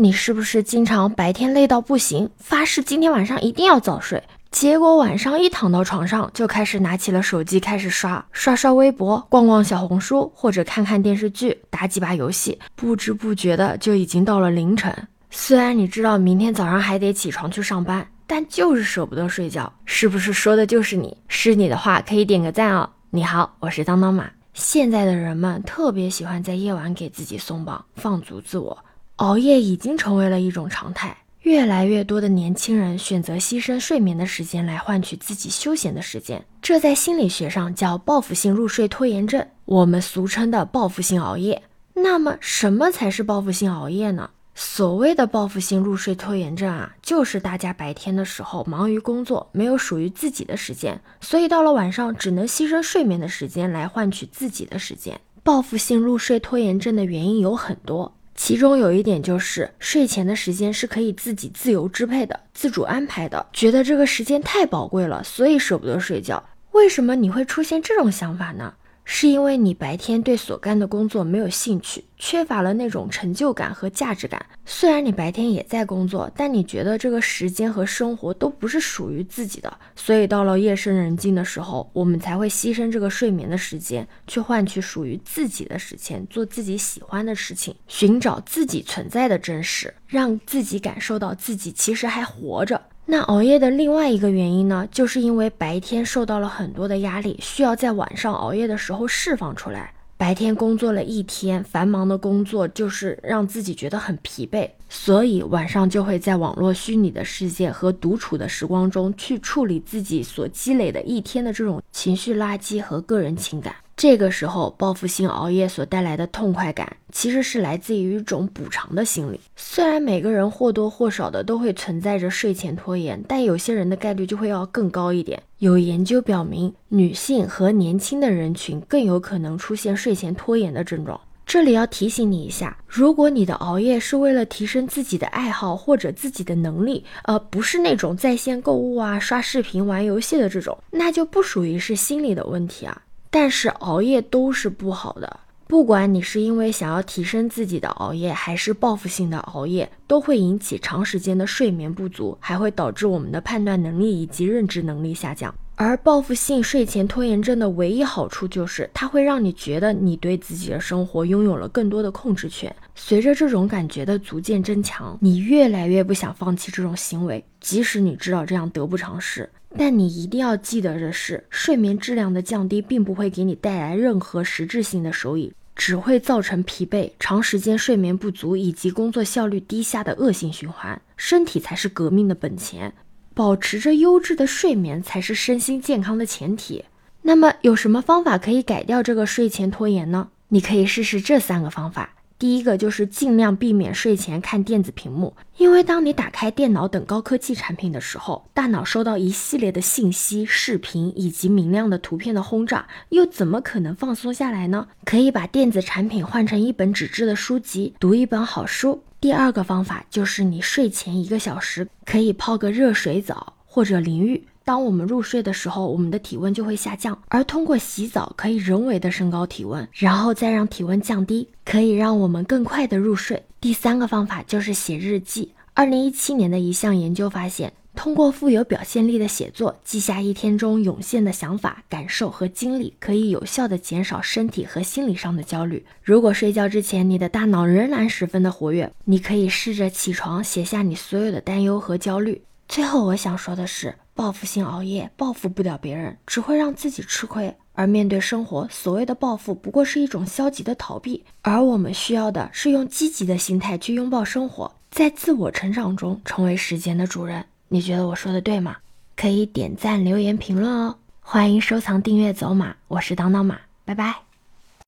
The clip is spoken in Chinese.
你是不是经常白天累到不行，发誓今天晚上一定要早睡？结果晚上一躺到床上，就开始拿起了手机，开始刷刷刷微博，逛逛小红书，或者看看电视剧，打几把游戏，不知不觉的就已经到了凌晨。虽然你知道明天早上还得起床去上班，但就是舍不得睡觉。是不是说的就是你？是你的话可以点个赞哦。你好，我是当当马。现在的人们特别喜欢在夜晚给自己松绑，放逐自我，熬夜已经成为了一种常态。越来越多的年轻人选择牺牲睡眠的时间来换取自己休闲的时间，这在心理学上叫报复性入睡拖延症，我们俗称的报复性熬夜。那么，什么才是报复性熬夜呢？所谓的报复性入睡拖延症啊，就是大家白天的时候忙于工作，没有属于自己的时间，所以到了晚上只能牺牲睡眠的时间来换取自己的时间。报复性入睡拖延症的原因有很多。其中有一点就是睡前的时间是可以自己自由支配的、自主安排的，觉得这个时间太宝贵了，所以舍不得睡觉。为什么你会出现这种想法呢？是因为你白天对所干的工作没有兴趣，缺乏了那种成就感和价值感。虽然你白天也在工作，但你觉得这个时间和生活都不是属于自己的，所以到了夜深人静的时候，我们才会牺牲这个睡眠的时间，去换取属于自己的时间，做自己喜欢的事情，寻找自己存在的真实，让自己感受到自己其实还活着。那熬夜的另外一个原因呢，就是因为白天受到了很多的压力，需要在晚上熬夜的时候释放出来。白天工作了一天，繁忙的工作就是让自己觉得很疲惫，所以晚上就会在网络虚拟的世界和独处的时光中去处理自己所积累的一天的这种情绪垃圾和个人情感。这个时候，报复性熬夜所带来的痛快感，其实是来自于一种补偿的心理。虽然每个人或多或少的都会存在着睡前拖延，但有些人的概率就会要更高一点。有研究表明，女性和年轻的人群更有可能出现睡前拖延的症状。这里要提醒你一下，如果你的熬夜是为了提升自己的爱好或者自己的能力，呃，不是那种在线购物啊、刷视频、玩游戏的这种，那就不属于是心理的问题啊。但是熬夜都是不好的，不管你是因为想要提升自己的熬夜，还是报复性的熬夜，都会引起长时间的睡眠不足，还会导致我们的判断能力以及认知能力下降。而报复性睡前拖延症的唯一好处就是，它会让你觉得你对自己的生活拥有了更多的控制权。随着这种感觉的逐渐增强，你越来越不想放弃这种行为，即使你知道这样得不偿失。但你一定要记得的是，睡眠质量的降低并不会给你带来任何实质性的收益，只会造成疲惫、长时间睡眠不足以及工作效率低下的恶性循环。身体才是革命的本钱，保持着优质的睡眠才是身心健康的前提。那么，有什么方法可以改掉这个睡前拖延呢？你可以试试这三个方法。第一个就是尽量避免睡前看电子屏幕，因为当你打开电脑等高科技产品的时候，大脑收到一系列的信息、视频以及明亮的图片的轰炸，又怎么可能放松下来呢？可以把电子产品换成一本纸质的书籍，读一本好书。第二个方法就是你睡前一个小时可以泡个热水澡或者淋浴。当我们入睡的时候，我们的体温就会下降，而通过洗澡可以人为的升高体温，然后再让体温降低，可以让我们更快的入睡。第三个方法就是写日记。二零一七年的一项研究发现，通过富有表现力的写作，记下一天中涌现的想法、感受和经历，可以有效的减少身体和心理上的焦虑。如果睡觉之前你的大脑仍然十分的活跃，你可以试着起床写下你所有的担忧和焦虑。最后，我想说的是。报复性熬夜报复不了别人，只会让自己吃亏。而面对生活，所谓的报复不过是一种消极的逃避。而我们需要的是用积极的心态去拥抱生活，在自我成长中成为时间的主人。你觉得我说的对吗？可以点赞、留言、评论哦。欢迎收藏、订阅、走马，我是当当马，拜拜。